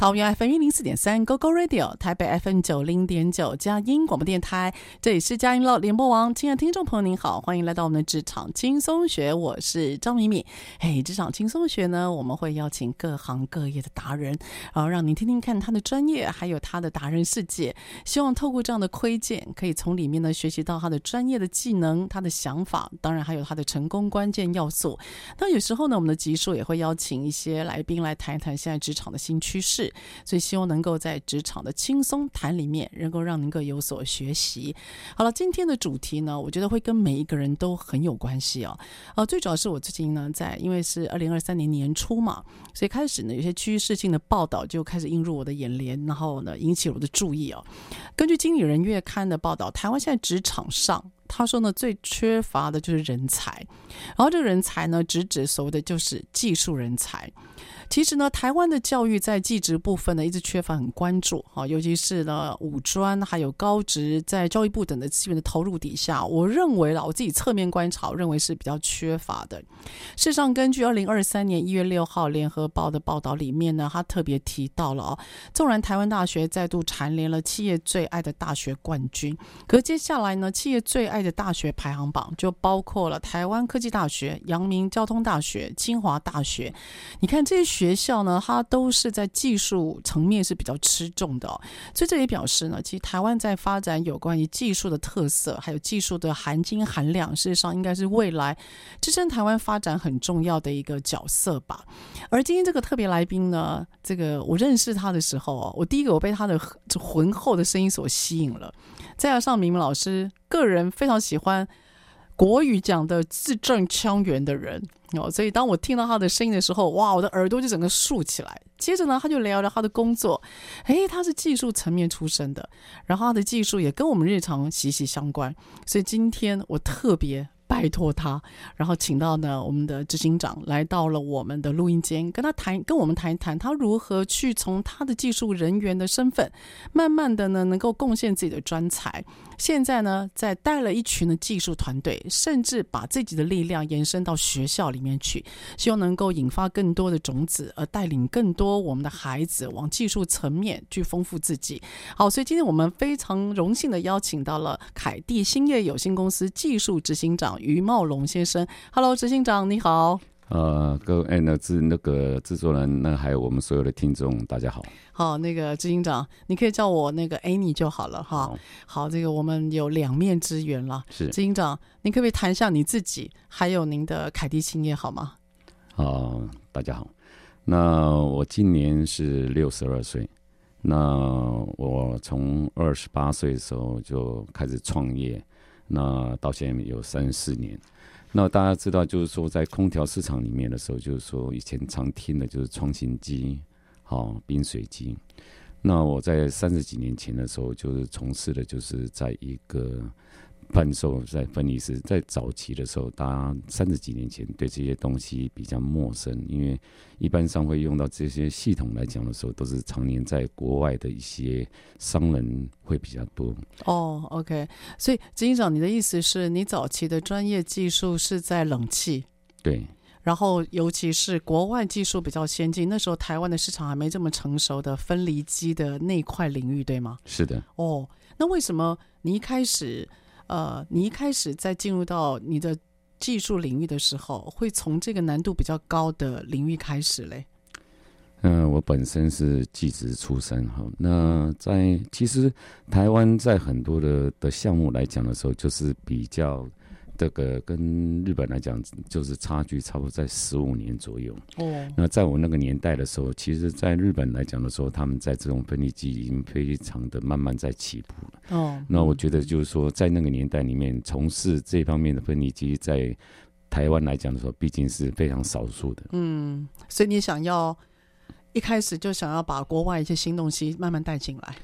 桃园 FM 一零四点三 GoGo Radio，台北 FM 九零点九佳音广播电台，这里是佳音乐联播网。亲爱的听众朋友，您好，欢迎来到我们的职场轻松学，我是张敏敏。嘿，职场轻松学呢，我们会邀请各行各业的达人，然后让您听听看他的专业，还有他的达人世界。希望透过这样的窥见，可以从里面呢学习到他的专业的技能、他的想法，当然还有他的成功关键要素。那有时候呢，我们的集数也会邀请一些来宾来谈一谈现在职场的新趋势。所以希望能够在职场的轻松谈里面，能够让您够有所学习。好了，今天的主题呢，我觉得会跟每一个人都很有关系哦。呃，最主要是我最近呢，在因为是二零二三年年初嘛，所以开始呢，有些趋势性的报道就开始映入我的眼帘，然后呢，引起我的注意哦。根据《经理人月刊》的报道，台湾现在职场上，他说呢，最缺乏的就是人才，然后这个人才呢，直指所谓的就是技术人才。其实呢，台湾的教育在技职部分呢，一直缺乏很关注哈，尤其是呢五专还有高职，在教育部等的资源的投入底下，我认为啦，我自己侧面观察，认为是比较缺乏的。事实上，根据二零二三年一月六号联合报的报道里面呢，他特别提到了哦，纵然台湾大学再度蝉联了企业最爱的大学冠军，可接下来呢，企业最爱的大学排行榜就包括了台湾科技大学、阳明交通大学、清华大学，你看这些。学校呢，它都是在技术层面是比较吃重的哦，所以这也表示呢，其实台湾在发展有关于技术的特色，还有技术的含金含量，事实上应该是未来支撑台湾发展很重要的一个角色吧。而今天这个特别来宾呢，这个我认识他的时候哦，我第一个我被他的浑厚的声音所吸引了，再加上明明老师个人非常喜欢国语讲的字正腔圆的人。哦，所以当我听到他的声音的时候，哇，我的耳朵就整个竖起来。接着呢，他就聊聊他的工作，诶，他是技术层面出身的，然后他的技术也跟我们日常息息相关。所以今天我特别。拜托他，然后请到呢我们的执行长来到了我们的录音间，跟他谈，跟我们谈一谈他如何去从他的技术人员的身份，慢慢的呢能够贡献自己的专才。现在呢在带了一群的技术团队，甚至把自己的力量延伸到学校里面去，希望能够引发更多的种子，而带领更多我们的孩子往技术层面去丰富自己。好，所以今天我们非常荣幸的邀请到了凯蒂兴业有限公司技术执行长。于茂龙先生，Hello，执行长你好。呃，各位哎，那制那个制作人，那还有我们所有的听众，大家好。好，那个执行长，你可以叫我那个 Annie 就好了哈。好，好，这个我们有两面之缘了。是，执行长，您可不可以谈一下你自己，还有您的凯蒂兴业好吗？好、呃，大家好。那我今年是六十二岁。那我从二十八岁的时候就开始创业。那到现在有三四年，那大家知道，就是说在空调市场里面的时候，就是说以前常听的就是创新机，好冰水机。那我在三十几年前的时候，就是从事的就是在一个贩售在分离式，在早期的时候，大家三十几年前对这些东西比较陌生，因为一般上会用到这些系统来讲的时候，都是常年在国外的一些商人会比较多。哦，OK，所以执行长，你的意思是你早期的专业技术是在冷气？对。然后，尤其是国外技术比较先进，那时候台湾的市场还没这么成熟的分离机的那块领域，对吗？是的。哦，那为什么你一开始，呃，你一开始在进入到你的技术领域的时候，会从这个难度比较高的领域开始嘞？嗯、我本身是技职出身哈。那在其实台湾在很多的的项目来讲的时候，就是比较。这个跟日本来讲，就是差距差不多在十五年左右。哦，那在我那个年代的时候，其实在日本来讲的时候，他们在这种分离机已经非常的慢慢在起步了。哦，那我觉得就是说，在那个年代里面，从事这方面的分离机，在台湾来讲的时候，毕竟是非常少数的。嗯，所以你想要一开始就想要把国外一些新东西慢慢带进来。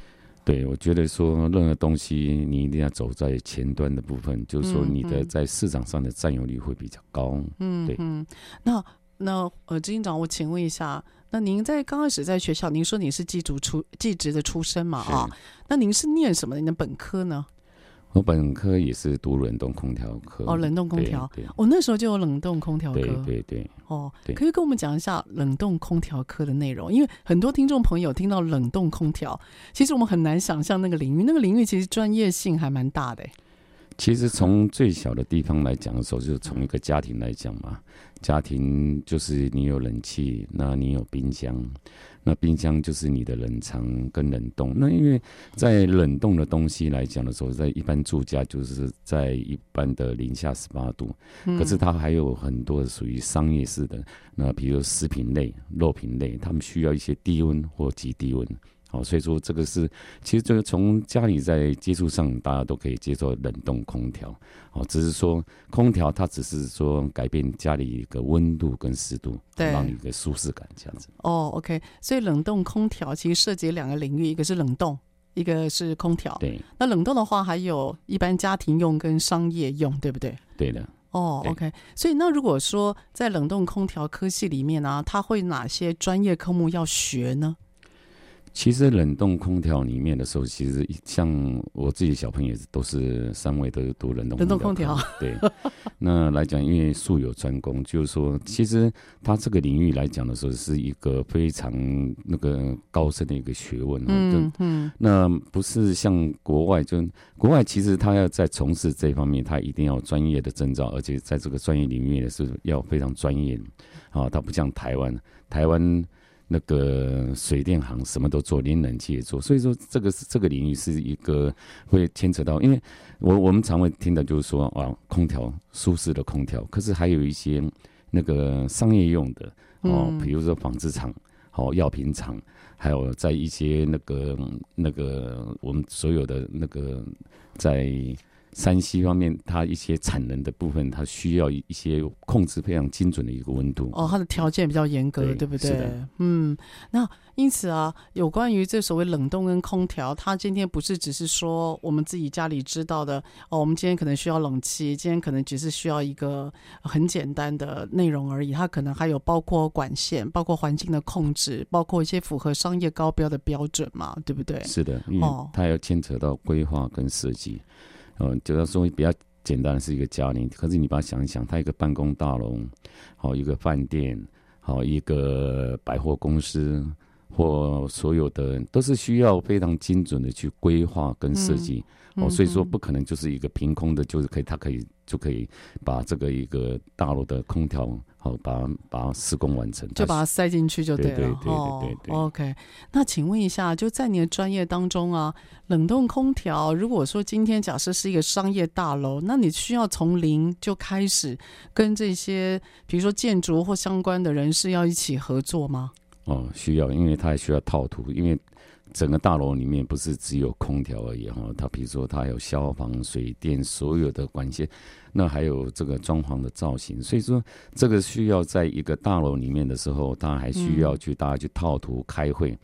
对，我觉得说任何东西你一定要走在前端的部分，就是说你的在市场上的占有率会比较高。嗯，对。嗯，那那呃，执行长，我请问一下，那您在刚开始在学校，您说你是技职出技职的出身嘛？啊，那您是念什么？您的本科呢？我本科也是读冷冻空调科。哦，冷冻空调，我、哦、那时候就有冷冻空调科，对对对，哦，可以跟我们讲一下冷冻空调科的内容，因为很多听众朋友听到冷冻空调，其实我们很难想象那个领域，那个领域其实专业性还蛮大的。其实从最小的地方来讲的时候，就是从一个家庭来讲嘛，家庭就是你有冷气，那你有冰箱。那冰箱就是你的冷藏跟冷冻。那因为在冷冻的东西来讲的时候，在一般住家就是在一般的零下十八度，可是它还有很多属于商业式的，那比如食品类、肉品类，他们需要一些低温或极低温。好，所以说这个是，其实这个从家里在接触上，大家都可以接受冷冻空调。哦，只是说空调它只是说改变家里一个温度跟湿度，对，让你一个舒适感这样子。哦，OK，所以冷冻空调其实涉及两个领域，一个是冷冻，一个是空调。对，那冷冻的话，还有一般家庭用跟商业用，对不对？对的。哦，OK，所以那如果说在冷冻空调科系里面呢、啊，它会哪些专业科目要学呢？其实冷冻空调里面的时候，其实像我自己小朋友都是三位都是读冷冻冷冻空调。对，那来讲，因为术有专攻，就是说，其实它这个领域来讲的时候，是一个非常那个高深的一个学问。嗯嗯。那不是像国外，就国外其实他要在从事这方面，他一定要专业的证照，而且在这个专业领域也是要非常专业。啊，他不像台湾，台湾。那个水电行什么都做，连冷气也做，所以说这个是这个领域是一个会牵扯到，因为我我们常会听到就是说啊，空调舒适的空调，可是还有一些那个商业用的哦，比如说纺织厂、哦药品厂，还有在一些那个那个我们所有的那个在。山西方面，它一些产能的部分，它需要一些控制非常精准的一个温度。哦，它的条件比较严格，对，对不对？是的。嗯，那因此啊，有关于这所谓冷冻跟空调，它今天不是只是说我们自己家里知道的哦，我们今天可能需要冷气，今天可能只是需要一个很简单的内容而已。它可能还有包括管线，包括环境的控制，包括一些符合商业高标的标准嘛，对不对？是的，因为它要牵扯到规划跟设计。嗯，就要说比较简单的是一个家庭，可是你把它想一想，它一个办公大楼，好一个饭店，好一个百货公司，或所有的都是需要非常精准的去规划跟设计，哦、嗯，所以说不可能就是一个凭空的，就是可以，它可以就可以把这个一个大楼的空调。把它把它施工完成，就把它塞进去就对了。对对对对。OK，那请问一下，就在你的专业当中啊，冷冻空调，如果说今天假设是一个商业大楼，那你需要从零就开始跟这些，比如说建筑或相关的人士要一起合作吗？哦，需要，因为它还需要套图，因为。整个大楼里面不是只有空调而已哈，它比如说它有消防、水电所有的管线，那还有这个装潢的造型，所以说这个需要在一个大楼里面的时候，它还需要去大家去套图开会，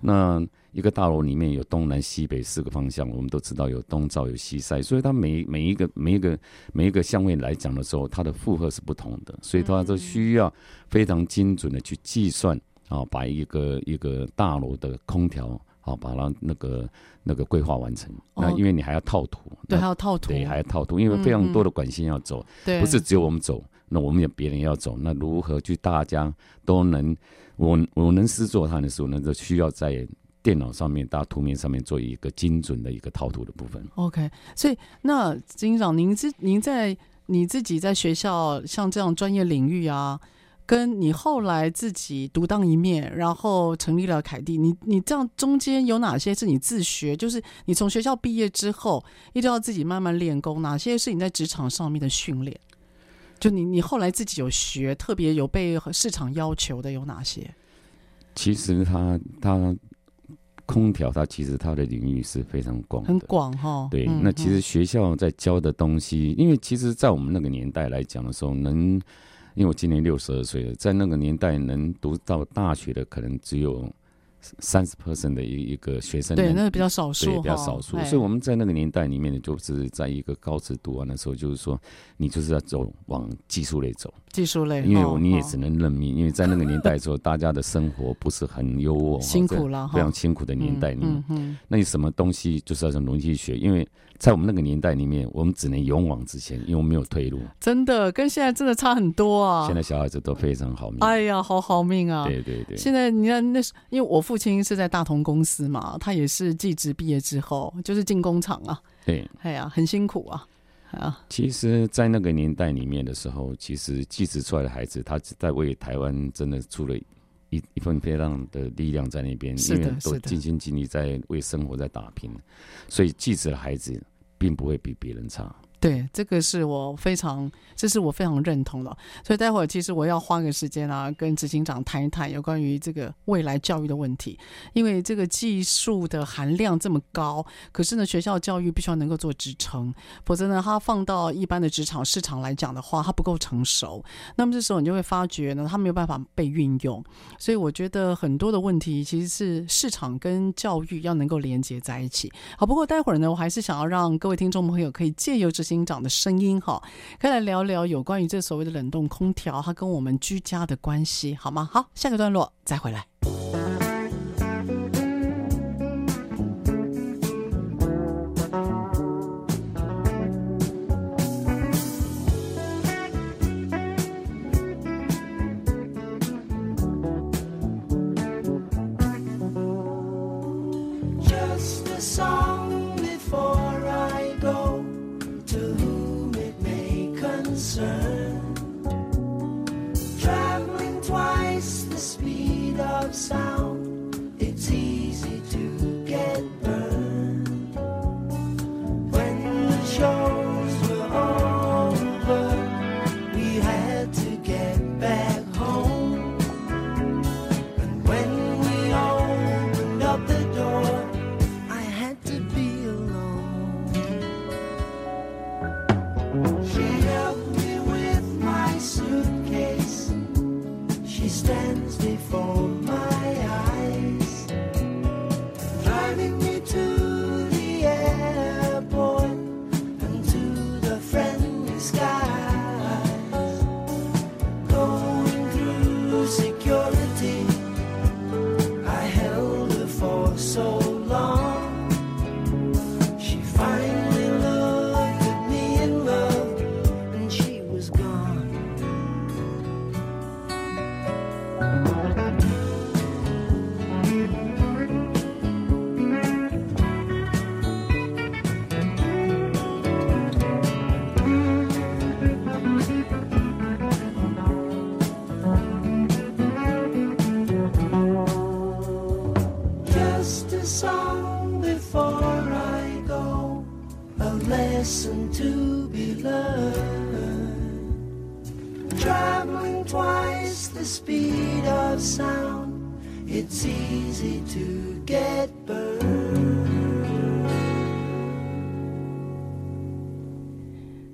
那一个大楼里面有东南西北四个方向，我们都知道有东照有西晒，所以它每每一个每一个每一个相位来讲的时候，它的负荷是不同的，所以它都需要非常精准的去计算啊，把一个一个大楼的空调好，把它那个那个规划完成。那因为你还要套图，对，还要套图，对，还要套图，因为非常多的管线要走，对，不是只有我们走，那我们也别人要走，那如何去大家都能我我能施做它的时候，那就需要在。电脑上面，大图面上面做一个精准的一个套图的部分。OK，所以那执行长，您自您在你自己在学校像这样专业领域啊，跟你后来自己独当一面，然后成立了凯蒂，你你这样中间有哪些是你自学？就是你从学校毕业之后，一直要自己慢慢练功，哪些是你在职场上面的训练？就你你后来自己有学，特别有被市场要求的有哪些？其实他他。空调它其实它的领域是非常广，很广哈。对，嗯、那其实学校在教的东西，因为其实，在我们那个年代来讲的时候，能，因为我今年六十二岁了，在那个年代能读到大学的，可能只有。三十 percent 的一一个学生，对，那个比较少数，对，比较少数。所以我们在那个年代里面呢，就是在一个高职读完的时候，就是说，你就是要走往技术类走，技术类，因为你也只能认命，因为在那个年代的时候，大家的生活不是很优渥，辛苦了，非常辛苦的年代里面，嗯嗯，那你什么东西就是要从农技学，因为。在我们那个年代里面，我们只能勇往直前，因为我们没有退路。真的，跟现在真的差很多啊！现在小孩子都非常好命。哎呀，好好命啊！对对对。现在你看，那是因为我父亲是在大同公司嘛，他也是技职毕业之后就是进工厂啊。对。哎呀，很辛苦啊！啊。其实，在那个年代里面的时候，其实技职出来的孩子，他在为台湾真的出了一一份非常的力量在那边，因为都尽心尽力在为生活在打拼，所以技职的孩子。并不会比别人差。对，这个是我非常，这是我非常认同的。所以待会儿其实我要花个时间啊，跟执行长谈一谈有关于这个未来教育的问题。因为这个技术的含量这么高，可是呢，学校教育必须要能够做支撑，否则呢，它放到一般的职场市场来讲的话，它不够成熟。那么这时候你就会发觉呢，它没有办法被运用。所以我觉得很多的问题其实是市场跟教育要能够连接在一起。好，不过待会儿呢，我还是想要让各位听众朋友可以借由这些。厅长的声音哈，可以来聊聊有关于这所谓的冷冻空调，它跟我们居家的关系，好吗？好，下个段落再回来。listen to be learned. Traveling twice the speed of sound it's easy to get burn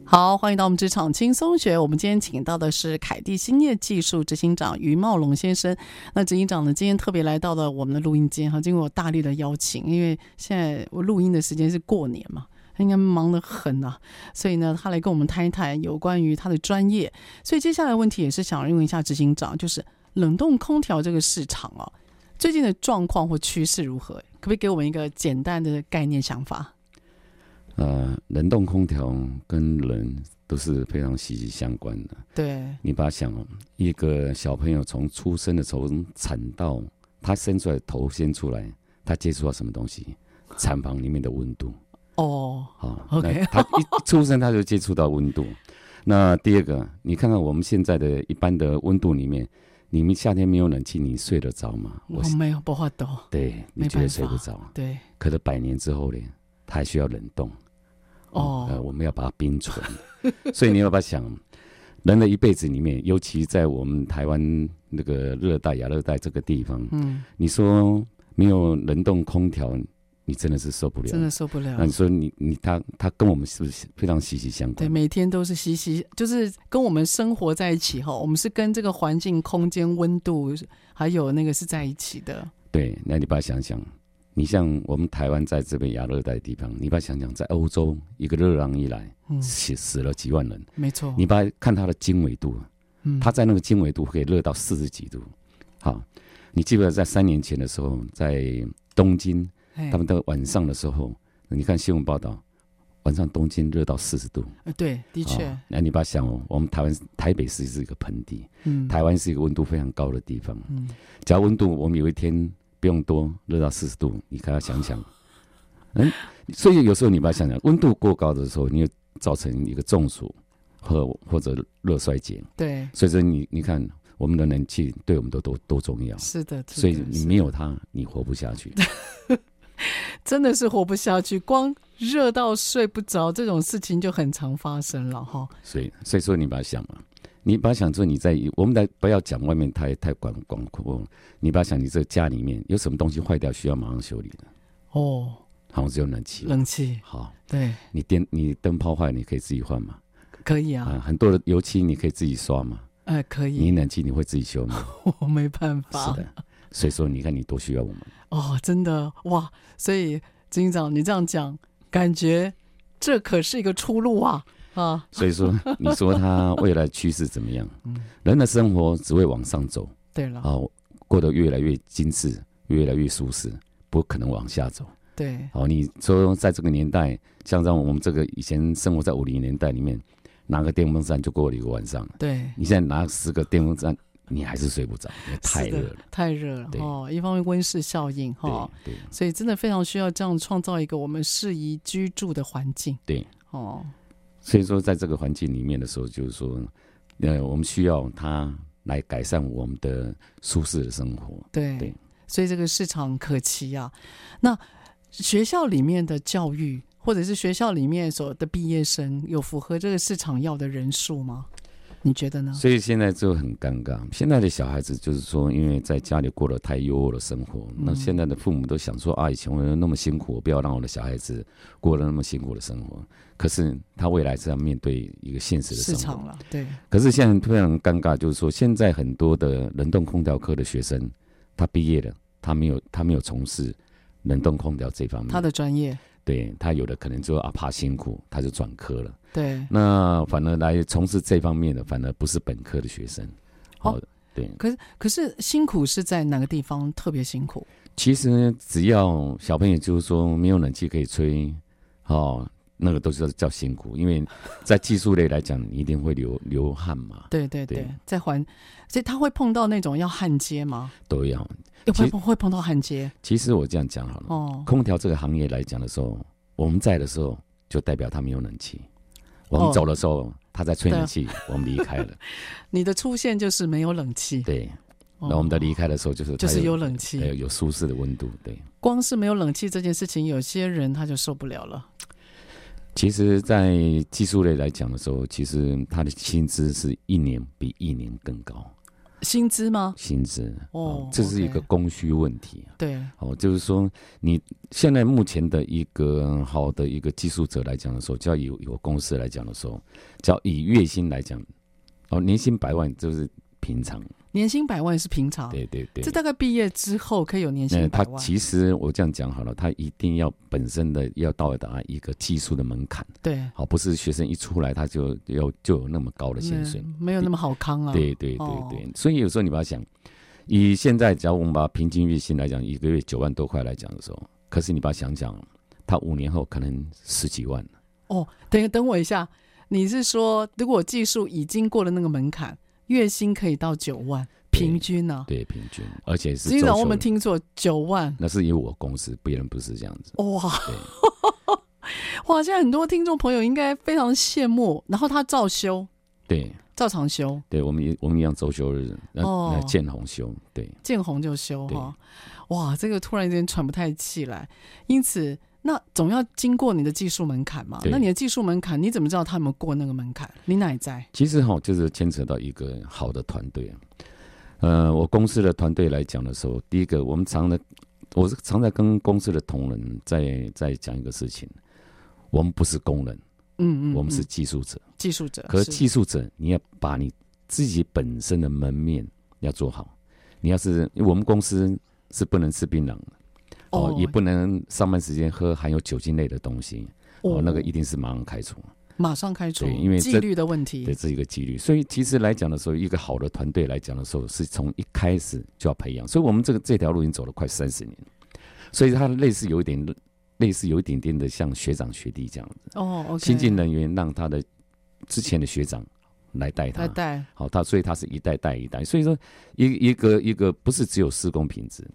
好，欢迎到我们职场轻松学，我们今天请到的是凯蒂兴业技术执行长于茂龙先生，那执行长呢，今天特别来到了我们的录音间哈，经过我大力的邀请，因为现在我录音的时间是过年嘛。他应该忙得很啊，所以呢，他来跟我们谈一谈有关于他的专业。所以接下来的问题也是想问一下执行长，就是冷冻空调这个市场啊，最近的状况或趋势如何？可不可以给我们一个简单的概念想法？呃，冷冻空调跟人都是非常息息相关的。对，你把它想，一个小朋友从出生的时候产到他伸出来头先出来，他接触到什么东西？产房里面的温度。哦，好，OK，他一出生他就接触到温度。那第二个，你看看我们现在的一般的温度里面，你们夏天没有冷气，你睡得着吗？我没有，不会懂。对，你觉得睡不着。对，可是百年之后呢，它还需要冷冻。哦、呃，我们要把它冰存，所以你要把它想，人的一辈子里面，尤其在我们台湾那个热带、亚热带这个地方，嗯，你说没有冷冻空调，你真的是受不了，真的受不了。那你说你你他他跟我们是不是非常息息相关？对，每天都是息息，就是跟我们生活在一起哈。我们是跟这个环境、空间、温度还有那个是在一起的。对，那你把它想想。你像我们台湾在这边亚热带的地方，你把它想想，在欧洲一个热浪一来，死、嗯、死了几万人，没错。你把它看它的经纬度，嗯，它在那个经纬度可以热到四十几度。好，你记不记得在三年前的时候，在东京，他们到晚上的时候，你看新闻报道，晚上东京热到四十度。对，的确。那你把它想哦，我们台湾台北市是一个盆地，嗯，台湾是一个温度非常高的地方，嗯，只要温度，我们有一天。不用多，热到四十度，你可要想想，嗯，所以有时候你把它想想，温度过高的时候，你会造成一个中暑或或者热衰竭。对，所以说你你看，我们的冷气对我们都多多重要。是的，所以你没有它，你活不下去。真的是活不下去，光热到睡不着这种事情就很常发生了哈。所以所以说你把它想嘛。你把它想说你在我们来不要讲外面太太广广阔，你把它想你这家里面有什么东西坏掉需要马上修理的哦，好像只有冷气，冷气好，对，你电你灯泡坏你可以自己换吗？可以啊，啊，很多的油漆你可以自己刷吗？哎、呃，可以。你冷气你会自己修吗？我没办法。是的，所以说你看你多需要我们哦，真的哇，所以执行长你这样讲，感觉这可是一个出路啊。啊，所以说，你说他未来趋势怎么样？嗯，人的生活只会往上走。对了，哦，过得越来越精致，越来越舒适，不可能往下走。对，好，你说在这个年代，像在我们这个以前生活在五零年代里面，拿个电风扇就过了一个晚上。对，你现在拿十个电风扇，你还是睡不着，因为太热了，太热了。哦，一方面温室效应哈，对，所以真的非常需要这样创造一个我们适宜居住的环境。对，哦。所以说，在这个环境里面的时候，就是说，呃，我们需要它来改善我们的舒适的生活。对，对，所以这个市场可期啊。那学校里面的教育，或者是学校里面所的毕业生，有符合这个市场要的人数吗？你觉得呢？所以现在就很尴尬。现在的小孩子就是说，因为在家里过得太优渥的生活，嗯、那现在的父母都想说啊，以前我那么辛苦，我不要让我的小孩子过得那么辛苦的生活。可是他未来是要面对一个现实的生活。市场了，对。可是现在非常尴尬，就是说，现在很多的冷冻空调科的学生，他毕业了，他没有他没有从事冷冻空调这方面，他的专业。对，他有的可能就啊怕辛苦，他就转科了。对，那反而来从事这方面的，反而不是本科的学生。好、哦，对。可是可是辛苦是在哪个地方特别辛苦？其实只要小朋友就是说没有冷气可以吹，哦，那个都是叫辛苦，因为在技术类来讲，你一定会流 流汗嘛。对对对，对在环，所以他会碰到那种要焊接吗？都要。会不会碰到焊接？其实我这样讲好了，哦，空调这个行业来讲的时候，我们在的时候就代表他没有冷气；我们走的时候，他在吹冷气，我们离开了。你的出现就是没有冷气，对。那我们的离开的时候就是就是有冷气，有有舒适的温度，对。光是没有冷气这件事情，有些人他就受不了了。其实，在技术类来讲的时候，其实他的薪资是一年比一年更高。薪资吗？薪资哦，这是一个供需问题。对，哦，就是说你现在目前的一个好的一个技术者来讲的时候，就要有有公司来讲的时候，叫以月薪来讲，哦，年薪百万就是平常。年薪百万是平常，对对对，这大概毕业之后可以有年薪百万。他其实我这样讲好了，他一定要本身的要到达一个技术的门槛，对，好，不是学生一出来他就要就有那么高的薪水，没有那么好康啊。对对对对，哦、所以有时候你把它想，以现在假如我们把平均月薪来讲，一个月九万多块来讲的时候，可是你把它想想，他五年后可能十几万。哦，等等我一下，你是说如果技术已经过了那个门槛？月薪可以到九万，平均呢、啊？对，平均，而且是。经常我们听错九万，那是因为我公司，别人不是这样子。哇，对 哇！现在很多听众朋友应该非常羡慕，然后他照休，对，照常休。对我们一我们一样周休日，哦，那见红休，对，见红就休哈。哇，这个突然间喘不太气来，因此。那总要经过你的技术门槛嘛？那你的技术门槛，你怎么知道他有没有过那个门槛？你哪在？其实哈，就是牵扯到一个好的团队。呃，我公司的团队来讲的时候，第一个，我们常的，我是常在跟公司的同仁在在讲一个事情，我们不是工人，嗯，嗯嗯，我们是技术者，技术者。可是技术者，你要把你自己本身的门面要做好。你要是，我们公司是不能吃槟榔的。哦，也不能上班时间喝含有酒精类的东西，哦，那个一定是马上开除，马上开除，对，因为纪律的问题，对，这是一个纪律。所以其实来讲的时候，一个好的团队来讲的时候，是从一开始就要培养。所以我们这个这条路已经走了快三十年，所以它类似有一点，类似有一点点的像学长学弟这样子。哦，okay，新进人员让他的之前的学长来带他，来带，好，他所以他是一代带一代。所以说，一一个一个不是只有施工品质。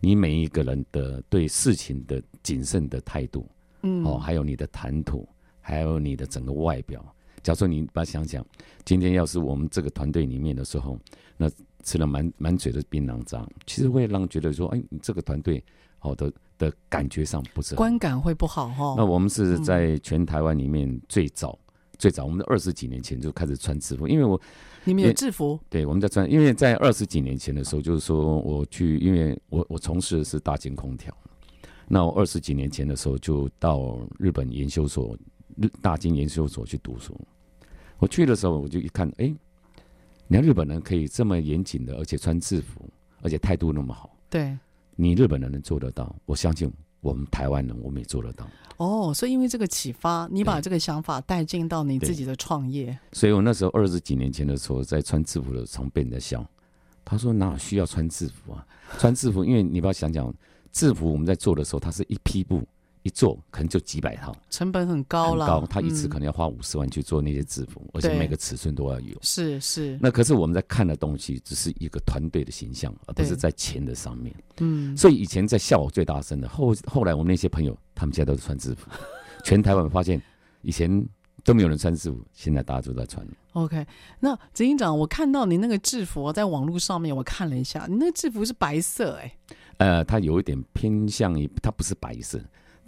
你每一个人的对事情的谨慎的态度，嗯，哦，还有你的谈吐，还有你的整个外表。假如说你把想想，今天要是我们这个团队里面的时候，那吃了满满嘴的槟榔渣，其实会让觉得说，哎，你这个团队好的的感觉上不是观感会不好哈、哦。那我们是在全台湾里面最早、嗯、最早，我们二十几年前就开始穿制服，因为我。你们有制服？对，我们在穿，因为在二十几年前的时候，就是说我去，因为我我从事的是大金空调，那我二十几年前的时候就到日本研究所，日大金研究所去读书。我去的时候，我就一看，哎、欸，你看日本人可以这么严谨的，而且穿制服，而且态度那么好。对，你日本人能做得到，我相信。我们台湾人，我们也做得到。哦，所以因为这个启发，你把这个想法带进到你自己的创业。所以我那时候二十几年前的时候，在穿制服的时候，常被人家笑。他说：“哪需要穿制服啊？穿制服，因为你不要想讲制服，我们在做的时候，它是一批布。”一做可能就几百套，成本很高了。高，他一次可能要花五十万去做那些制服，嗯，而且每个尺寸都要有。是是。那可是我们在看的东西，只是一个团队的形象，而不是在钱的上面。嗯。所以以前在笑我最大声的，后后来我们那些朋友，他们现在都是穿制服。全台湾发现，以前都没有人穿制服，现在大家都在穿。OK，那执行长，我看到你那个制服在网络上面，我看了一下，你那个制服是白色，欸，哎。呃，它有一点偏向于，它不是白色。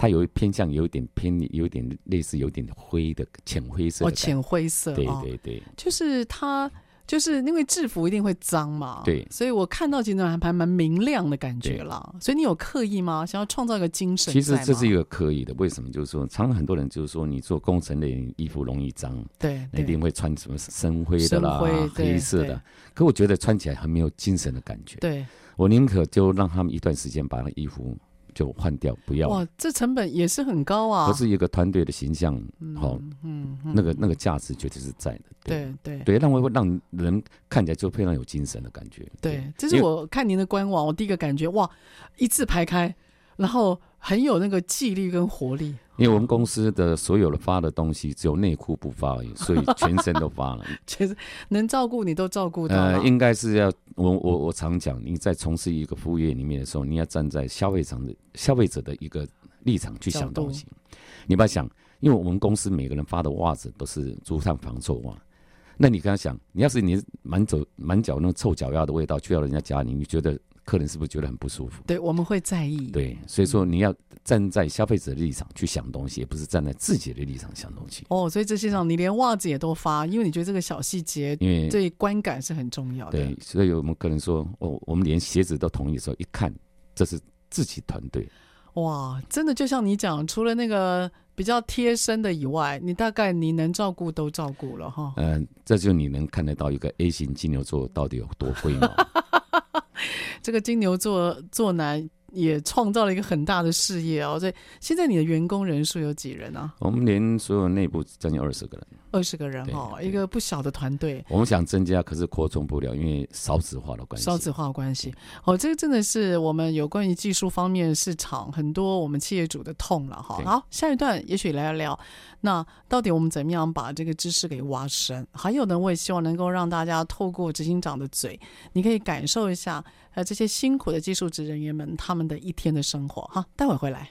它有偏向，有点偏，有点类似，有点灰的浅灰色。哦，浅灰色。对对对，就是它，就是因为制服一定会脏嘛。对。所以我看到其实还还蛮明亮的感觉啦。所以你有刻意吗？想要创造一个精神？其实这是一个刻意的。为什么？就是说，常常很多人就是说，你做工程类衣服容易脏。对。一定会穿什么深灰的啦，黑色的。可我觉得穿起来很没有精神的感觉。对。我宁可就让他们一段时间把那衣服。就换掉，不要哇！这成本也是很高啊。可是一个团队的形象，好、嗯，嗯，那个那个价值绝对是在的。对对对，让我会让人看起来就非常有精神的感觉。对，这是我看您的官网，我第一个感觉哇，一字排开，然后很有那个纪律跟活力。因为我们公司的所有的发的东西，只有内裤不发而已，所以全身都发了。其实能照顾你都照顾到。呃，应该是要我我我常讲，你在从事一个服务业里面的时候，你要站在消费者的消费者的一个立场去想东西。你不要想，因为我们公司每个人发的袜子都是竹炭防臭袜，那你跟他想，你要是你满走满脚那种臭脚丫的味道去到人家家里，你觉得客人是不是觉得很不舒服？对，我们会在意。对，所以说你要站在消费者的立场去想东西，也不是站在自己的立场想东西。哦，所以这些上你连袜子也都发，因为你觉得这个小细节，因为对观感是很重要的。对，所以我们客人说，哦，我们连鞋子都同意的时候，一看这是自己团队。哇，真的就像你讲，除了那个比较贴身的以外，你大概你能照顾都照顾了哈。嗯、呃，这就你能看得到一个 A 型金牛座到底有多龟毛。这个金牛座座男。也创造了一个很大的事业哦，所以现在你的员工人数有几人啊？我们连所有内部将近二十个人，二十个人哦，一个不小的团队。我们想增加，可是扩充不了，因为少子化的关系。少子化的关系，哦，这个真的是我们有关于技术方面市场很多我们企业主的痛了哈。好，下一段也许聊一聊，那到底我们怎么样把这个知识给挖深？还有呢，我也希望能够让大家透过执行长的嘴，你可以感受一下。呃，这些辛苦的技术职人员们，他们的一天的生活，哈，待会回来。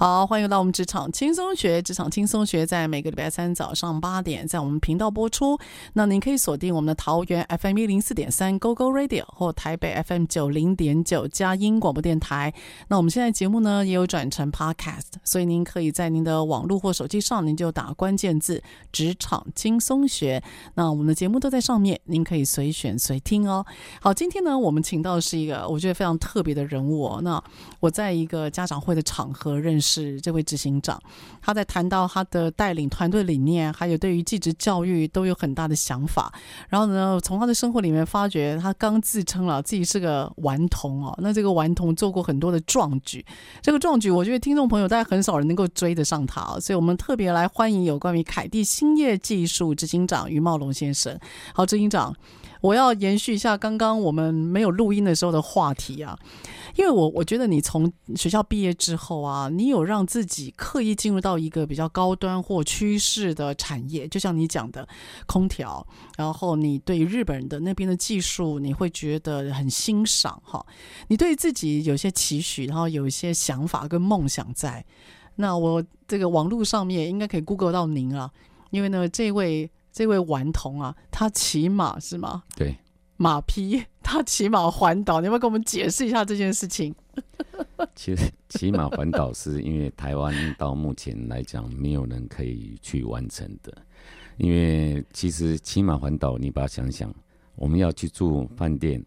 好，欢迎来到我们职场轻松学。职场轻松学在每个礼拜三早上八点在我们频道播出。那您可以锁定我们的桃园 FM 一零四点三 Go Go Radio 或台北 FM 九零点九佳音广播电台。那我们现在节目呢也有转成 Podcast，所以您可以在您的网络或手机上，您就打关键字“职场轻松学”。那我们的节目都在上面，您可以随选随听哦。好，今天呢我们请到的是一个我觉得非常特别的人物哦。那我在一个家长会的场合认识。是这位执行长，他在谈到他的带领团队理念，还有对于继职教育都有很大的想法。然后呢，从他的生活里面发觉，他刚自称了自己是个顽童哦。那这个顽童做过很多的壮举，这个壮举，我觉得听众朋友大概很少人能够追得上他。所以我们特别来欢迎有关于凯蒂兴业技术执行长于茂龙先生。好，执行长。我要延续一下刚刚我们没有录音的时候的话题啊，因为我我觉得你从学校毕业之后啊，你有让自己刻意进入到一个比较高端或趋势的产业，就像你讲的空调，然后你对日本的那边的技术，你会觉得很欣赏哈，你对自己有些期许，然后有一些想法跟梦想在。那我这个网络上面应该可以 Google 到您啊，因为呢这位。这位顽童啊，他骑马是吗？对，马匹，他骑马环岛，你要不要跟我们解释一下这件事情？其实骑马环岛是因为台湾到目前来讲没有人可以去完成的，因为其实骑马环岛，你把它想想，我们要去住饭店、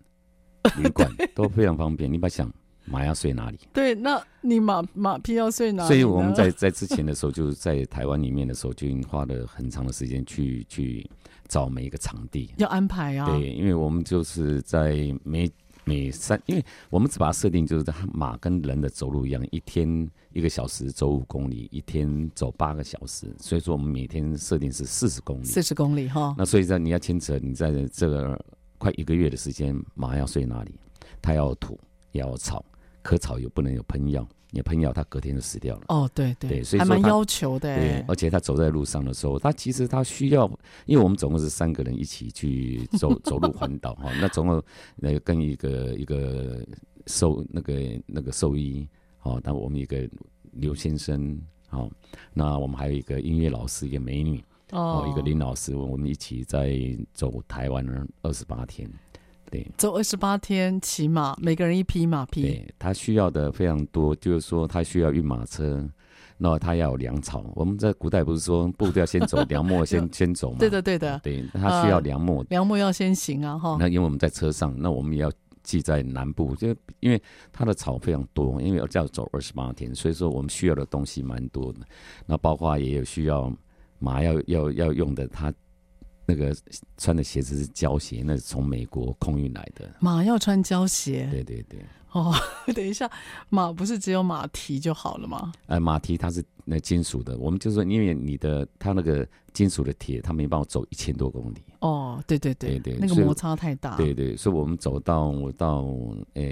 旅馆 都非常方便，你把它想。马要睡哪里？对，那你马马匹要睡哪里？所以我们在在之前的时候，就是在台湾里面的时候，就已经花了很长的时间去去找每一个场地，要安排啊。对，因为我们就是在每每三，因为我们只把它设定就是马跟人的走路一样，一天一个小时走五公里，一天走八个小时，所以说我们每天设定是四十公里，四十公里哈。那所以在你要牵扯，你在这个快一个月的时间，马要睡哪里？它要有土，也要有草。棵草又不能有喷药，你喷药它隔天就死掉了。哦，对对，对，所以还蛮要求的。对，而且他走在路上的时候，他其实他需要，因为我们总共是三个人一起去走走路环岛哈，那总共那个跟一个一个兽那个那个兽医哦，那我们一个刘先生哦，那我们还有一个音乐老师，一个美女哦，一个林老师，我们一起在走台湾二十八天。对，走二十八天骑马，每个人一匹马匹。对，他需要的非常多，就是说他需要运马车，那他要有粮草。我们在古代不是说步调先走，粮末先 先走吗？对的，对的。对，他需要粮末，粮末要先行啊，哈。那因为我们在车上，那我们也要记在南部，就因为它的草非常多，因为要走二十八天，所以说我们需要的东西蛮多的。那包括也有需要马要要要用的，他。那个穿的鞋子是胶鞋，那是从美国空运来的。马要穿胶鞋？对对对。哦，等一下，马不是只有马蹄就好了吗？哎、呃，马蹄它是那金属的，我们就是说，因为你的它那个金属的铁，它没办法走一千多公里。哦，对对对对对，那个摩擦太大。对对，所以我们走到我到呃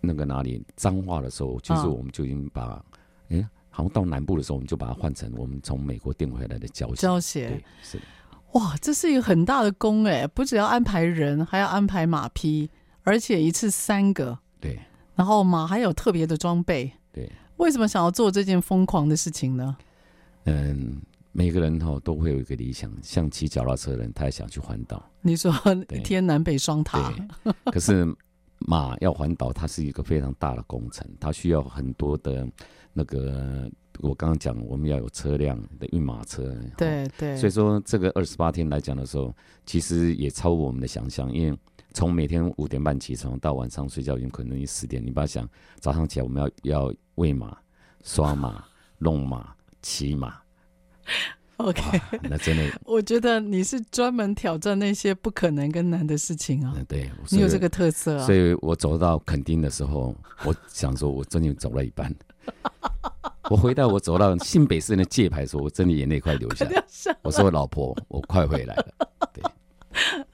那个哪里脏化的时候，其实我们就已经把哎、啊，好像到南部的时候，我们就把它换成我们从美国订回来的胶鞋。胶鞋对是的。哇，这是一个很大的工哎，不只要安排人，还要安排马匹，而且一次三个。对，然后马还有特别的装备。对，为什么想要做这件疯狂的事情呢？嗯，每个人哈都会有一个理想，像骑脚踏车的人，他也想去环岛。你说一天南北双塔，可是马要环岛，它是一个非常大的工程，它需要很多的那个。我刚刚讲，我们要有车辆的运马车，对对，所以说这个二十八天来讲的时候，其实也超过我们的想象，因为从每天五点半起床到晚上睡觉，有可能你十点，你不要想早上起来我们要要喂马、刷马、弄马、骑马，OK，那真的，我觉得你是专门挑战那些不可能跟难的事情啊，对，你有这个特色啊，所以我走到垦丁的时候，我想说我真的走了一半。我回到我走到新北市的界牌的时候，我真的眼泪快流下来。我说：“我老婆，我快回来了。”对，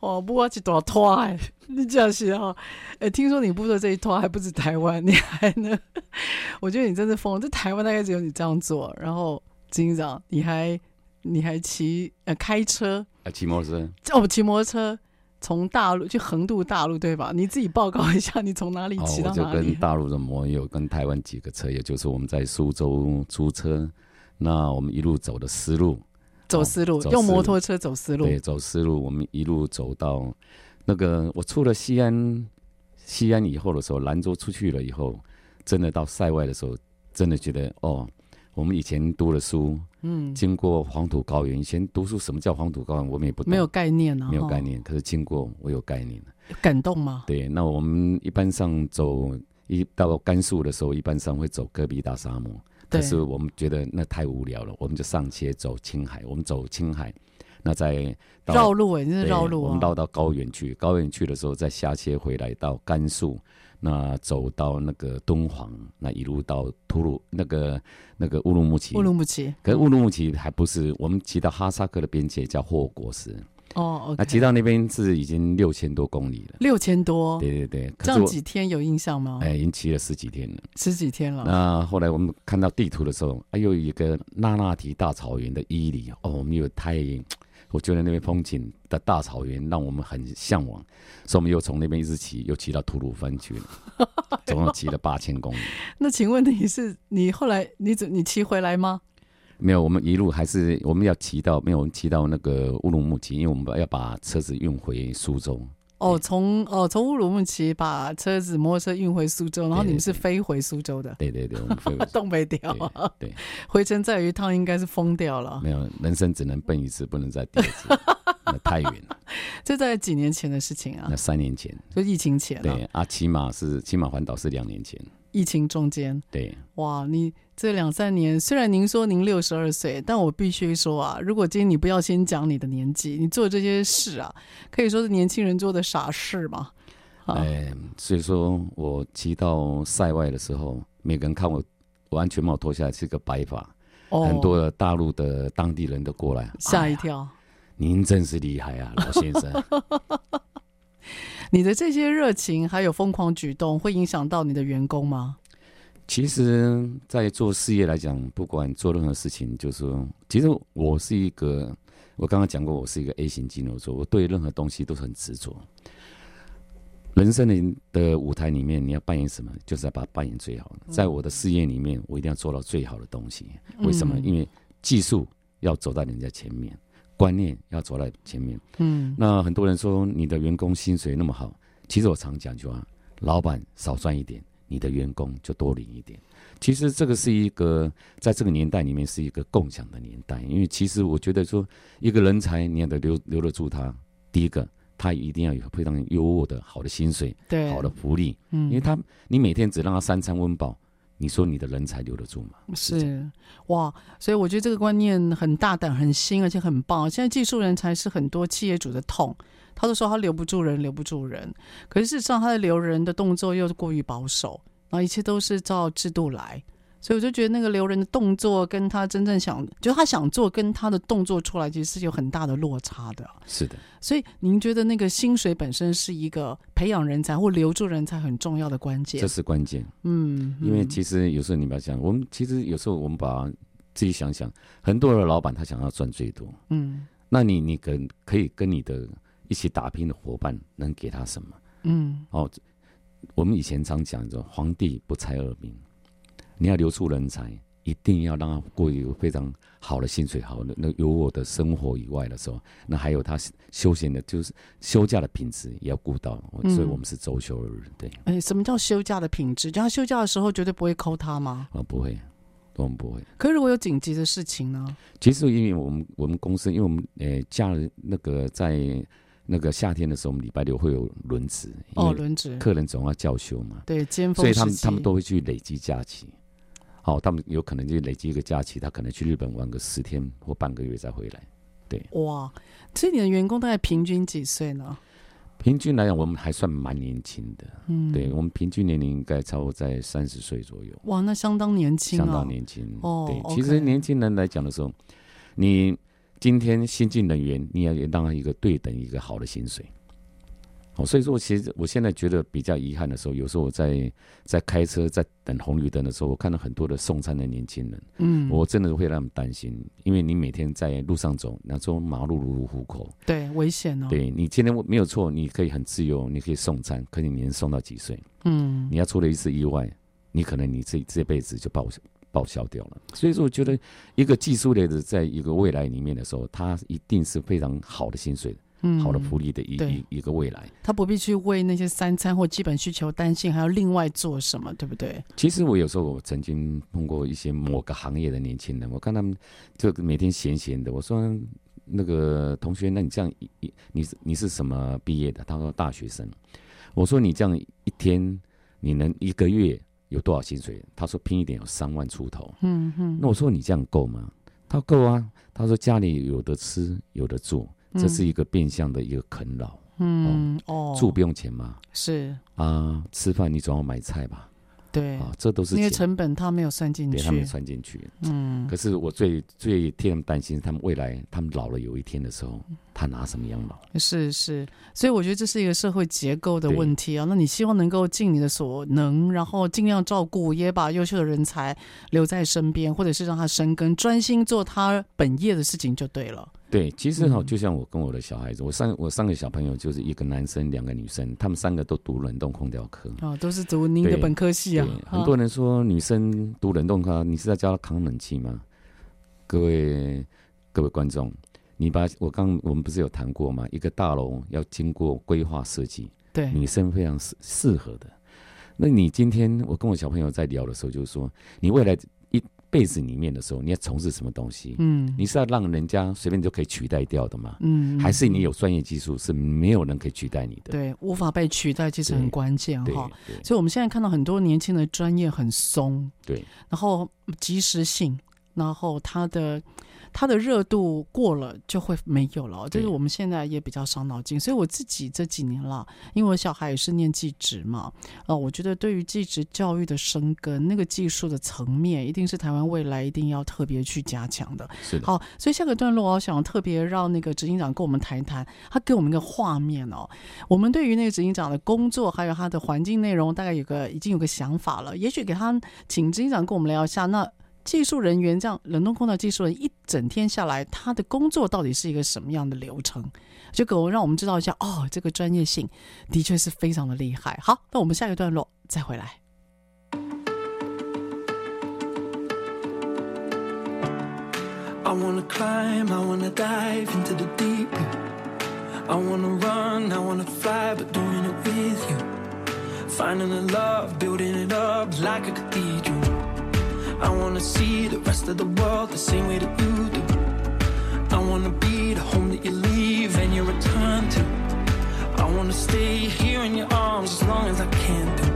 哦，不过这多拖哎，你这样是哈？哎，听说你不说这一拖还不止台湾，你还能？我觉得你真是疯了。这台湾大概只有你这样做。然后执行长，你还你还骑呃开车？啊，骑摩托车？哦，骑摩托车。从大陆去横渡大陆，对吧？你自己报告一下，你从哪里骑到哪里？我就跟大陆的摩友，跟台湾几个车也，就是我们在苏州租车，那我们一路走的丝路，走丝路，用摩托车走丝路，对，走丝路，我们一路走到那个，我出了西安，西安以后的时候，兰州出去了以后，真的到塞外的时候，真的觉得哦。我们以前读的书，嗯，经过黄土高原。以前读书，什么叫黄土高原？我们也不懂，没有概念啊，没有概念。可是经过，我有概念了。感动吗？对，那我们一般上走，一到甘肃的时候，一般上会走戈壁大沙漠，可是我们觉得那太无聊了，我们就上街走青海，我们走青海，那再绕路哎，真是绕路啊，我们绕到高原去，高原去的时候再下切回来到甘肃。那走到那个敦煌，那一路到吐鲁那个那个乌鲁木齐，乌鲁木齐，可是乌鲁木齐还不是我们骑到哈萨克的边界叫霍果斯哦，okay、那骑到那边是已经六千多公里了，六千多，对对对，这样几天有印象吗？哎，已经骑了十几天了，十几天了。那后来我们看到地图的时候，哎，有一个那拉提大草原的伊犁，哦，我们有太。我觉得那边风景的大草原让我们很向往，所以我们又从那边一直骑，又骑到吐鲁番去了，总共骑了八千公里。那请问你是你后来你怎你骑回来吗？没有，我们一路还是我们要骑到没有，我们骑到那个乌鲁木齐，因为我们要把车子运回苏州。哦，从哦从乌鲁木齐把车子摩托车运回苏州，然后你们是飞回苏州的。对对对，我们飞回 东北掉。对，对 回程再有一趟应该是疯掉了。没有，人生只能奔一次，不能再第二次，那太远了。这在几年前的事情啊？那三年前，就疫情前。对啊，骑马是骑马环岛是两年前。疫情中间，对，哇，你这两三年，虽然您说您六十二岁，但我必须说啊，如果今天你不要先讲你的年纪，你做这些事啊，可以说是年轻人做的傻事嘛。哎，所以说我骑到塞外的时候，每个人看我，我安全帽脱下来是个白发，哦、很多的大陆的当地人都过来，吓一跳。哎、您真是厉害啊，老先生。你的这些热情还有疯狂举动，会影响到你的员工吗？其实，在做事业来讲，不管做任何事情，就是说，其实我是一个，我刚刚讲过，我是一个 A 型金牛座，我对任何东西都是很执着。人生的的舞台里面，你要扮演什么，就是要把它扮演最好。在我的事业里面，我一定要做到最好的东西。为什么？因为技术要走在人家前面。观念要走在前面，嗯，那很多人说你的员工薪水那么好，其实我常讲句话，老板少赚一点，你的员工就多领一点。其实这个是一个在这个年代里面是一个共享的年代，因为其实我觉得说一个人才你要得留留得住他，第一个他一定要有非常优渥的好的薪水，对，好的福利，嗯，因为他你每天只让他三餐温饱。你说你的人才留得住吗？是哇，所以我觉得这个观念很大胆、很新，而且很棒。现在技术人才是很多企业主的痛，他都说他留不住人，留不住人。可是事实上，他的留人的动作又是过于保守，然后一切都是照制度来。所以我就觉得那个留人的动作跟他真正想，就他想做跟他的动作出来，其实是有很大的落差的。是的。所以您觉得那个薪水本身是一个培养人才或留住人才很重要的关键？这是关键。嗯，因为其实有时候你不要想，我们其实有时候我们把自己想想，很多的老板他想要赚最多。嗯。那你你跟可以跟你的一起打拼的伙伴能给他什么？嗯。哦，我们以前常讲着，皇帝不才二名。你要留住人才，一定要让他过一个非常好的薪水，好的那有我的生活以外的时候，那还有他休闲的，就是休假的品质也要顾到。所以我们是周休日，对。哎，什么叫休假的品质？就他休假的时候绝对不会扣他吗？啊，不会，我们不会。可是如果有紧急的事情呢？其实因为我们我们公司，因为我们呃假日那个在那个夏天的时候，我们礼拜六会有轮值。哦，轮值。客人总要叫休嘛。对，尖峰所以他们他们都会去累积假期。好，他们有可能就累积一个假期，他可能去日本玩个十天或半个月再回来。对，哇，所以你的员工大概平均几岁呢？平均来讲，我们还算蛮年轻的。嗯，对，我们平均年龄应该差不多在三十岁左右。哇，那相当年轻啊，相当年轻。哦，对其实年轻人来讲的时候，你今天新进人员，你要让他一个对等一个好的薪水。哦，所以说，其实我现在觉得比较遗憾的时候，有时候我在在开车在等红绿灯的时候，我看到很多的送餐的年轻人，嗯，我真的会让他们担心，因为你每天在路上走，那说马路如虎口，对，危险哦。对，你今天没有错，你可以很自由，你可以送餐，可是你能送到几岁？嗯，你要出了一次意外，你可能你这这辈子就报报销掉了。所以说，我觉得一个技术类的，在一个未来里面的时候，它一定是非常好的薪水。嗯，好的福利的一一一个未来，他不必去为那些三餐或基本需求担心，还要另外做什么，对不对？其实我有时候我曾经碰过一些某个行业的年轻人，我看他们就每天闲闲的。我说那个同学，那你这样一你你是你是什么毕业的？他说大学生。我说你这样一天你能一个月有多少薪水？他说拼一点有三万出头。嗯哼。那我说你这样够吗？他说够啊。他说家里有的吃有的住，这是一个变相的一个啃老。嗯哦，住不用钱吗？是啊，吃饭你总要买菜吧？对啊，这都是因为成本，他没有算进去，对，他没有算进去。嗯，可是我最最替他们担心，他们未来他们老了有一天的时候，他拿什么养老？是是，所以我觉得这是一个社会结构的问题啊。那你希望能够尽你的所能，然后尽量照顾，也把优秀的人才留在身边，或者是让他生根，专心做他本业的事情就对了。对，其实哈，就像我跟我的小孩子，我三我三个小朋友就是一个男生，两个女生，他们三个都读冷冻空调科。哦，都是读您的本科系啊。很多人说女生读冷冻科，你是在教她扛冷气吗？各位各位观众，你把我刚我们不是有谈过吗？一个大楼要经过规划设计，对，女生非常适适合的。那你今天我跟我小朋友在聊的时候，就是说你未来。辈子里面的时候，你要从事什么东西？嗯，你是要让人家随便就可以取代掉的吗？嗯，还是你有专业技术是没有人可以取代你的？对，无法被取代，其实很关键哈。所以我们现在看到很多年轻的专业很松，对，然后及时性，然后他的。它的热度过了就会没有了，这是我们现在也比较伤脑筋。所以我自己这几年了，因为我小孩也是念技职嘛，呃，我觉得对于技职教育的生根，那个技术的层面，一定是台湾未来一定要特别去加强的。是的。好，所以下个段落，我想特别让那个执行长跟我们谈一谈，他给我们一个画面哦。我们对于那个执行长的工作，还有他的环境内容，大概有个已经有个想法了。也许给他请执行长跟我们聊一下那。技术人员这样冷冻空调技术人一整天下来，他的工作到底是一个什么样的流程？就给我让我们知道一下哦，这个专业性的确是非常的厉害。好，那我们下一个段落再回来。I wanna climb, I wanna dive into the deep. I wanna run, I wanna fly, but doing it with you. Finding the love, building it up like a cathedral. I wanna see the rest of the world the same way that you do. I wanna be the home that you leave and you return to. I wanna stay here in your arms as long as I can do.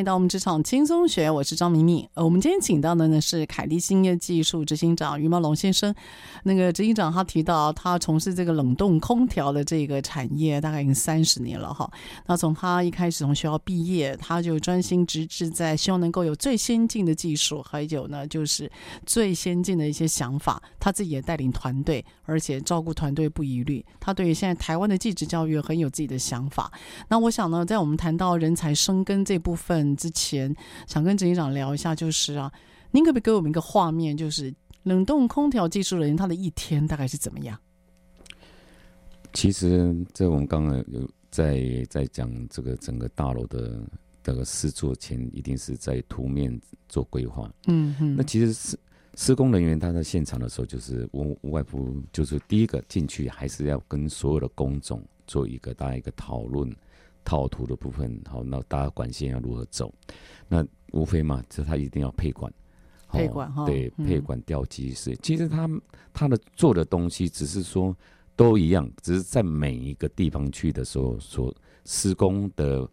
迎到我们职场轻松学，我是张敏敏。呃，我们今天请到的呢是凯利兴业技术执行长余茂龙先生。那个执行长他提到，他从事这个冷冻空调的这个产业大概已经三十年了哈。那从他一开始从学校毕业，他就专心致志在希望能够有最先进的技术，还有呢就是最先进的一些想法。他自己也带领团队，而且照顾团队不遗虑。他对于现在台湾的技职教育很有自己的想法。那我想呢，在我们谈到人才生根这部分。份之前想跟执行长聊一下，就是啊，您可不可以给我们一个画面，就是冷冻空调技术人员他的一天大概是怎么样？其实，在我们刚刚有在在讲这个整个大楼的这个施作前，一定是在图面做规划。嗯哼。那其实施施工人员他在现场的时候，就是无无外乎就是第一个进去，还是要跟所有的工种做一个大家一个讨论。套图的部分，好，那大家管线要如何走？那无非嘛，就他一定要配管，配管哈，对，配管吊机是。其实他他的做的东西，只是说都一样，只是在每一个地方去的时候，所施工的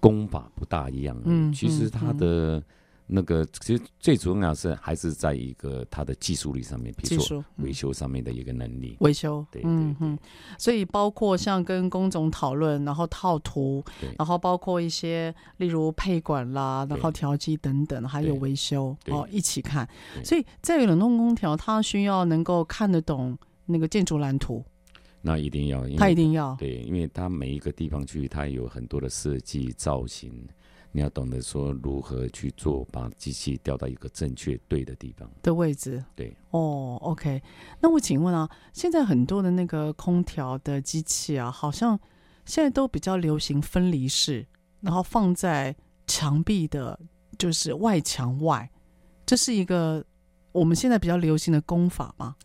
工法不大一样。嗯，其实他的。那个其实最主要是还是在一个它的技术力上面，比如说维修上面的一个能力。维修，对，嗯嗯。所以包括像跟工总讨论，然后套图，然后包括一些例如配管啦，然后调机等等，还有维修哦，一起看。所以在冷冻空调，它需要能够看得懂那个建筑蓝图。那一定要，它一定要对，因为它每一个地方去，它有很多的设计造型。你要懂得说如何去做，把机器调到一个正确对的地方的位置。对，哦，OK。那我请问啊，现在很多的那个空调的机器啊，好像现在都比较流行分离式，然后放在墙壁的，就是外墙外，这是一个我们现在比较流行的功法吗？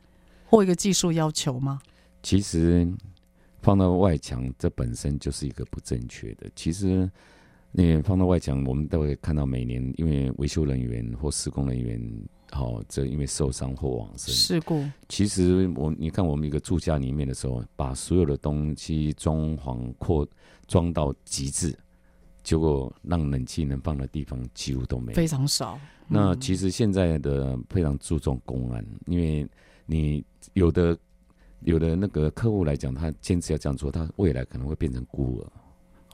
或一个技术要求吗？其实放到外墙，这本身就是一个不正确的。其实。那放到外墙，我们都会看到每年因为维修人员或施工人员，好，这因为受伤或往生事故。其实我你看我们一个住家里面的时候，把所有的东西装潢扩装到极致，结果让冷气能放的地方几乎都没有，非常少。嗯、那其实现在的非常注重公安，因为你有的有的那个客户来讲，他坚持要这样做，他未来可能会变成孤儿。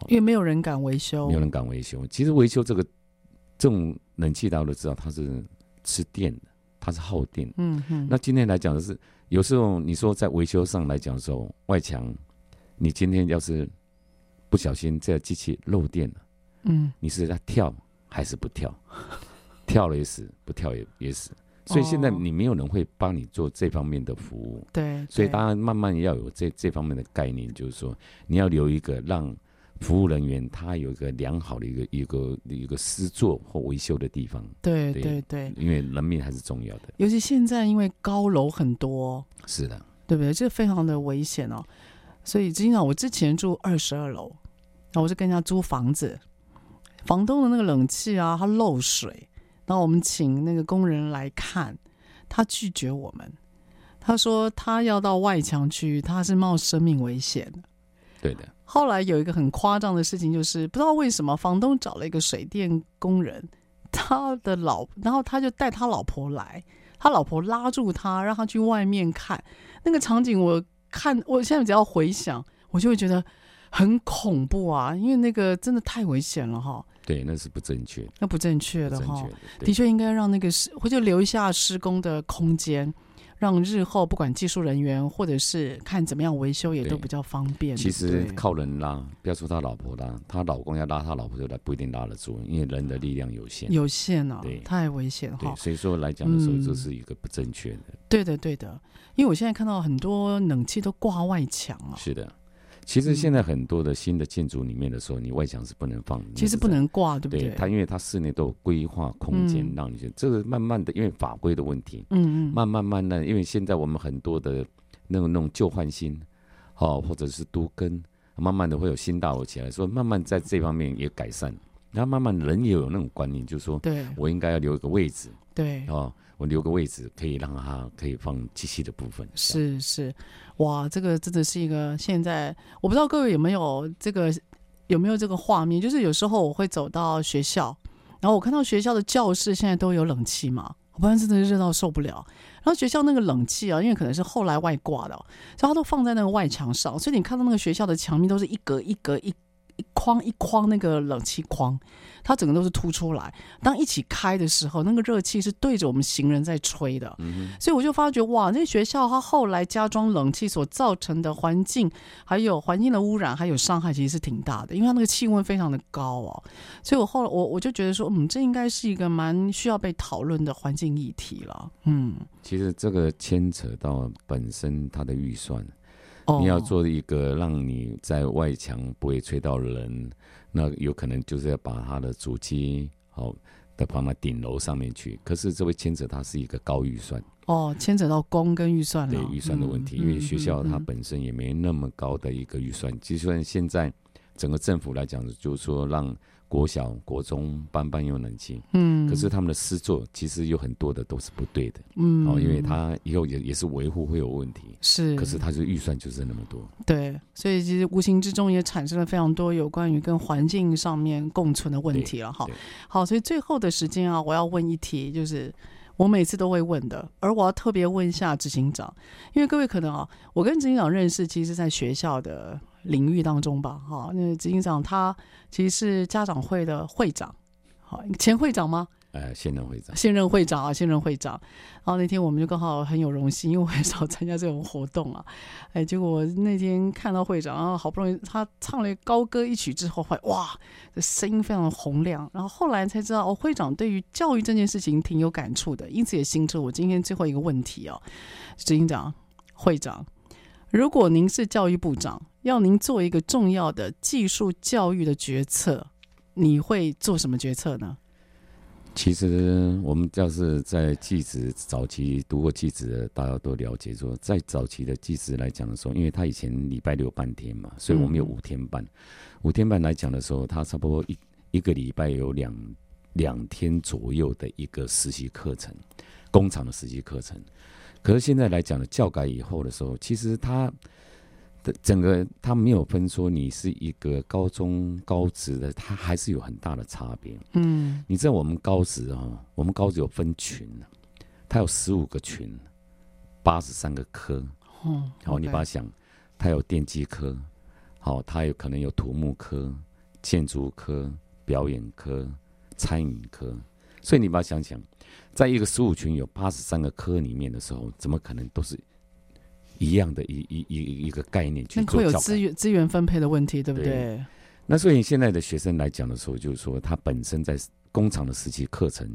因为没有人敢维修，没有人敢维修。其实维修这个这种冷气，大家都知道它是吃电的，它是耗电。嗯嗯。那今天来讲的是，有时候你说在维修上来讲的时候，外墙，你今天要是不小心这机器漏电了，嗯，你是在跳还是不跳？跳了也死，不跳也也死。所以现在你没有人会帮你做这方面的服务。对。所以大家慢慢要有这这方面的概念，就是说你要留一个让。服务人员他有一个良好的一个一个一个施作或维修的地方，对对对，因为人命还是重要的。尤其现在因为高楼很多，是的，对不对？这非常的危险哦。所以，经常我之前住二十二楼，然后我就跟人家租房子，房东的那个冷气啊，它漏水，然后我们请那个工人来看，他拒绝我们，他说他要到外墙去，他是冒生命危险的。对的。后来有一个很夸张的事情，就是不知道为什么房东找了一个水电工人，他的老，然后他就带他老婆来，他老婆拉住他，让他去外面看那个场景。我看，我现在只要回想，我就会觉得很恐怖啊，因为那个真的太危险了哈。对，那是不正确，那不正确的哈，的确应该让那个施，或者留一下施工的空间。让日后不管技术人员或者是看怎么样维修也都比较方便。其实靠人拉，不要说他老婆拉，他老公要拉他老婆就来不一定拉得住，因为人的力量有限。有限啊，对，太危险哈。所以说来讲的时候，这是一个不正确的。对的，对的，因为我现在看到很多冷气都挂外墙啊。是的。其实现在很多的新的建筑里面的时候，你外墙是不能放。其实不能挂，对不对？对，它因为它室内都有规划空间，让你去。这个慢慢的，因为法规的问题，嗯嗯，慢慢慢慢，因为现在我们很多的那种那种旧换新，好，或者是都更，慢慢的会有新大楼起来，所以慢慢在这方面也改善。然后慢慢人也有那种观念，就是说，对，我应该要留一个位置，对，哦。我留个位置，可以让它可以放机器的部分。是是，哇，这个真的是一个现在，我不知道各位有没有这个有没有这个画面？就是有时候我会走到学校，然后我看到学校的教室现在都有冷气嘛，我不然真的热到受不了。然后学校那个冷气啊，因为可能是后来外挂的，所以它都放在那个外墙上，所以你看到那个学校的墙壁都是一格一格一。一框一框那个冷气框，它整个都是凸出来。当一起开的时候，那个热气是对着我们行人在吹的。嗯、所以我就发觉哇，那学校它后来加装冷气所造成的环境，还有环境的污染，还有伤害，其实是挺大的。因为它那个气温非常的高哦。所以我后来我我就觉得说，嗯，这应该是一个蛮需要被讨论的环境议题了。嗯，其实这个牵扯到本身它的预算。Oh. 你要做一个让你在外墙不会吹到人，那有可能就是要把它的主机好的放到顶楼上面去。可是这会牵扯它是一个高预算哦，牵扯到工跟预算了。对预算的问题，嗯、因为学校它本身也没那么高的一个预算。就算现在整个政府来讲，就是说让。国小、国中班班有冷气，嗯，可是他们的诗作其实有很多的都是不对的，嗯，哦，因为他以后也也是维护会有问题，是，可是他就预算就是那么多，对，所以其实无形之中也产生了非常多有关于跟环境上面共存的问题了，哈，好，所以最后的时间啊，我要问一题，就是我每次都会问的，而我要特别问一下执行长，因为各位可能啊，我跟执行长认识，其实在学校的。领域当中吧，哈，那执行长他其实是家长会的会长，好，前会长吗？呃，现任会长，现任会长啊，现任会长。然后那天我们就刚好很有荣幸，因为我很少参加这种活动啊，哎，结果那天看到会长，然后好不容易他唱了高歌一曲之后，哇，这声音非常的洪亮。然后后来才知道，哦，会长对于教育这件事情挺有感触的，因此也形成我今天最后一个问题哦，执行长，会长。如果您是教育部长，要您做一个重要的技术教育的决策，你会做什么决策呢？其实我们要是在技职早期读过技职的，大家都了解说，在早期的技职来讲的时候，因为他以前礼拜六半天嘛，所以我们有五天半。五天半来讲的时候，他差不多一一个礼拜有两两天左右的一个实习课程，工厂的实习课程。可是现在来讲的教改以后的时候，其实他整个它没有分说你是一个高中高职的，它还是有很大的差别。嗯，你知道我们高职啊，我们高职有分群，它有十五个群，八十三个科。哦，好，你把它想，它有电机科，好，它有可能有土木科、建筑科、表演科、餐饮科，所以你把它想想。在一个十五群有八十三个科里面的时候，怎么可能都是一样的一一一一个概念去做？那会有资源资源分配的问题，对不对？对。那所以现在的学生来讲的时候，就是说他本身在工厂的实习课程，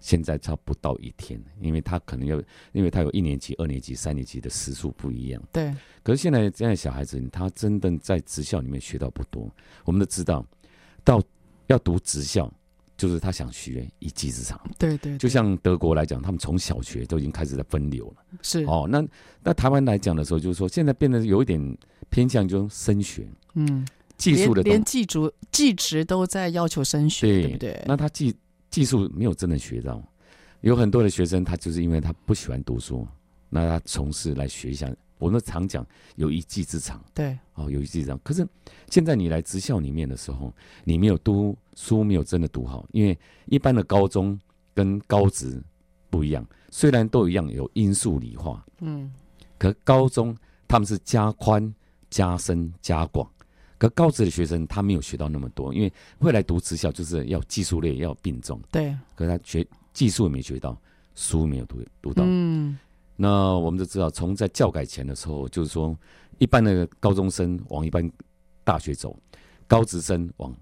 现在差不到一天，因为他可能要，因为他有一年级、二年级、三年级的时数不一样。对。可是现在这样的小孩子，他真的在职校里面学到不多。我们都知道，到要读职校。就是他想学一技之长，对，对对，就像德国来讲，他们从小学都已经开始在分流了。是哦，那那台湾来讲的时候，就是说现在变得有一点偏向，就升学，嗯，技术的连技术技职都在要求升学，对，对不对？那他技技术没有真的学到，有很多的学生他就是因为他不喜欢读书，那他从事来学一下。我们常讲有一技之长，对，哦，有一技之长。可是现在你来职校里面的时候，你没有读书，没有真的读好，因为一般的高中跟高职不一样，虽然都一样有因数理化，嗯，可高中他们是加宽、加深、加广，可高职的学生他没有学到那么多，因为会来读职校就是要技术类要并重，对，可是他学技术也没学到，书没有读读到，嗯。那我们都知道，从在教改前的时候，就是说，一般的高中生往一般大学走，高职生往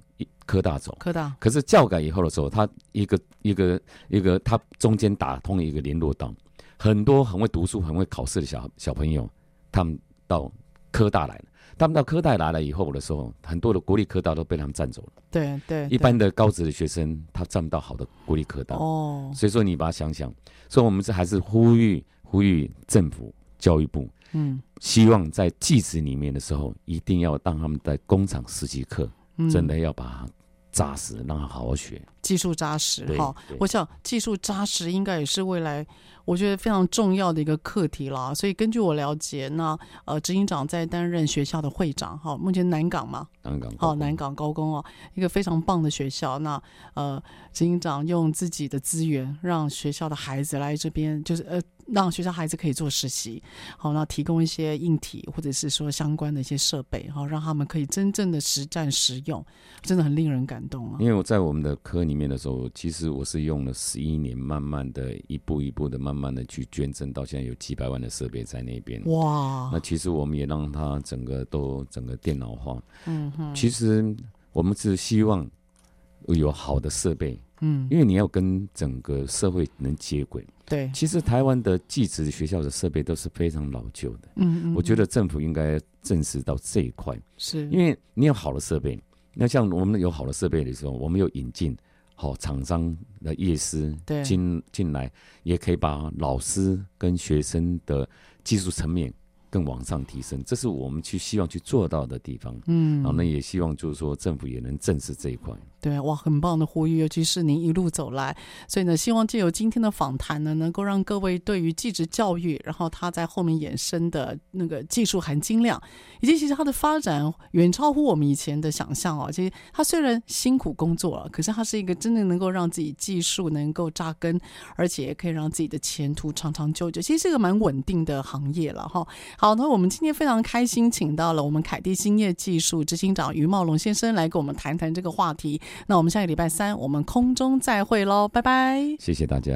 科大走。科大。可是教改以后的时候，他一个一个一个，他中间打通了一个联络道，很多很会读书、很会考试的小小朋友，他们到科大来了。他们到科大来了以后的时候，很多的国立科大都被他们占走了。对对。一般的高职的学生，他占不到好的国立科大。哦。所以说，你把它想想，所以我们这还是呼吁。呼吁政府、教育部，嗯，希望在技职里面的时候，一定要让他们在工厂实习课，真的要把它扎实，让他好好学。技术扎实哈。我想技术扎实应该也是未来我觉得非常重要的一个课题啦。所以根据我了解，那呃执行长在担任学校的会长哈，目前南港嘛，南港好，南港高工哦，一个非常棒的学校。那呃执行长用自己的资源让学校的孩子来这边，就是呃。让学校孩子可以做实习，好，那提供一些硬体或者是说相关的一些设备，好，让他们可以真正的实战实用，真的很令人感动啊！因为我在我们的科里面的时候，其实我是用了十一年，慢慢的一步一步的，慢慢的去捐赠，到现在有几百万的设备在那边。哇！那其实我们也让它整个都整个电脑化。嗯哼。其实我们是希望有好的设备。嗯。因为你要跟整个社会能接轨。对，其实台湾的技职学校的设备都是非常老旧的。嗯，嗯嗯，我觉得政府应该正视到这一块，是因为你有好的设备，那像我们有好的设备的时候，我们有引进好厂商的业师进进来，也可以把老师跟学生的技术层面。更往上提升，这是我们去希望去做到的地方。嗯，好，那也希望就是说政府也能正视这一块。对，哇，很棒的呼吁，尤其是您一路走来，所以呢，希望借由今天的访谈呢，能够让各位对于技职教育，然后它在后面衍生的那个技术含金量，以及其实它的发展远超乎我们以前的想象哦。其实它虽然辛苦工作了，可是它是一个真的能够让自己技术能够扎根，而且也可以让自己的前途长长久久。其实是一个蛮稳定的行业了哈。好，那我们今天非常开心，请到了我们凯蒂兴业技术执行长余茂龙先生来跟我们谈谈这个话题。那我们下个礼拜三，我们空中再会喽，拜拜，谢谢大家。